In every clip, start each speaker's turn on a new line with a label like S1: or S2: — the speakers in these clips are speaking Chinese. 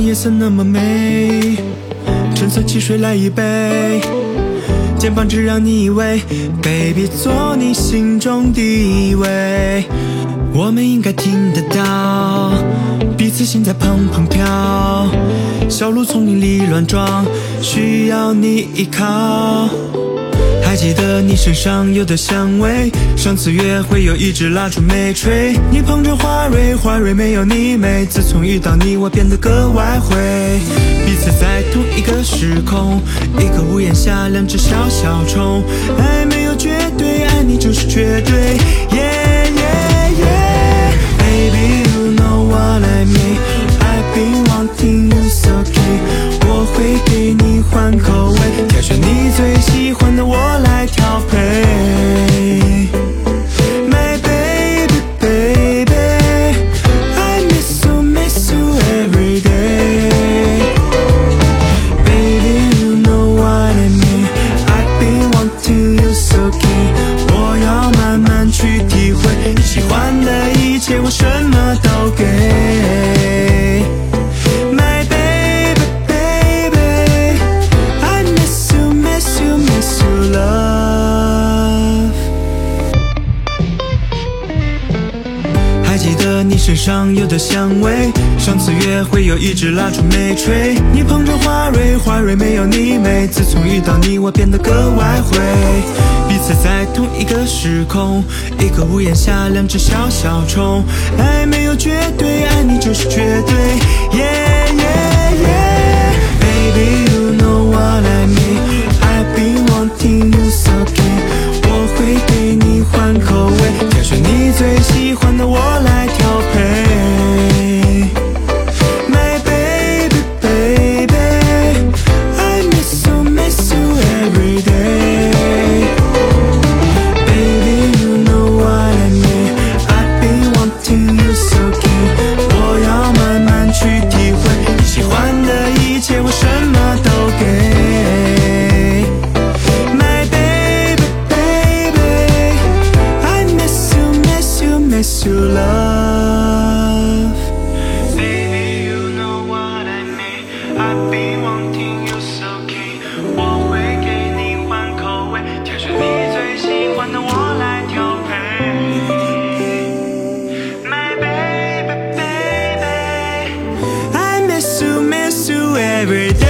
S1: 夜色那么美，橙色汽水来一杯，肩膀只让你依偎，baby 做你心中第一位。我们应该听得到彼此心在砰砰跳，小鹿丛林里乱撞，需要你依靠。还记得你身上有的香味，上次约会有一支蜡烛没吹，你捧着花蕊，花蕊没有你美。自从遇到你，我变得格外会。彼此在同一个时空，一个屋檐下，两只小小虫。爱没有绝对，爱你就是绝对。Yeah yeah yeah, baby you know what I mean. I've been wanting you so keen. 我会给你换口记得你身上有的香味，上次约会有一支蜡烛没吹，你捧着花蕊，花蕊没有你美。自从遇到你，我变得格外会。彼此在同一个时空，一个屋檐下，两只小小虫。爱没有绝对，爱你就是绝对。耶耶 miss you, love. Baby, you know what I mean. I've been wanting you so keen. 我会给你换口味，挑选你最喜欢的，我来调配。My baby, baby, I miss you, miss you every day.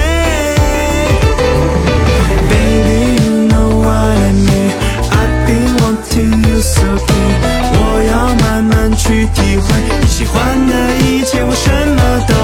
S1: 你喜欢的一切，我什么都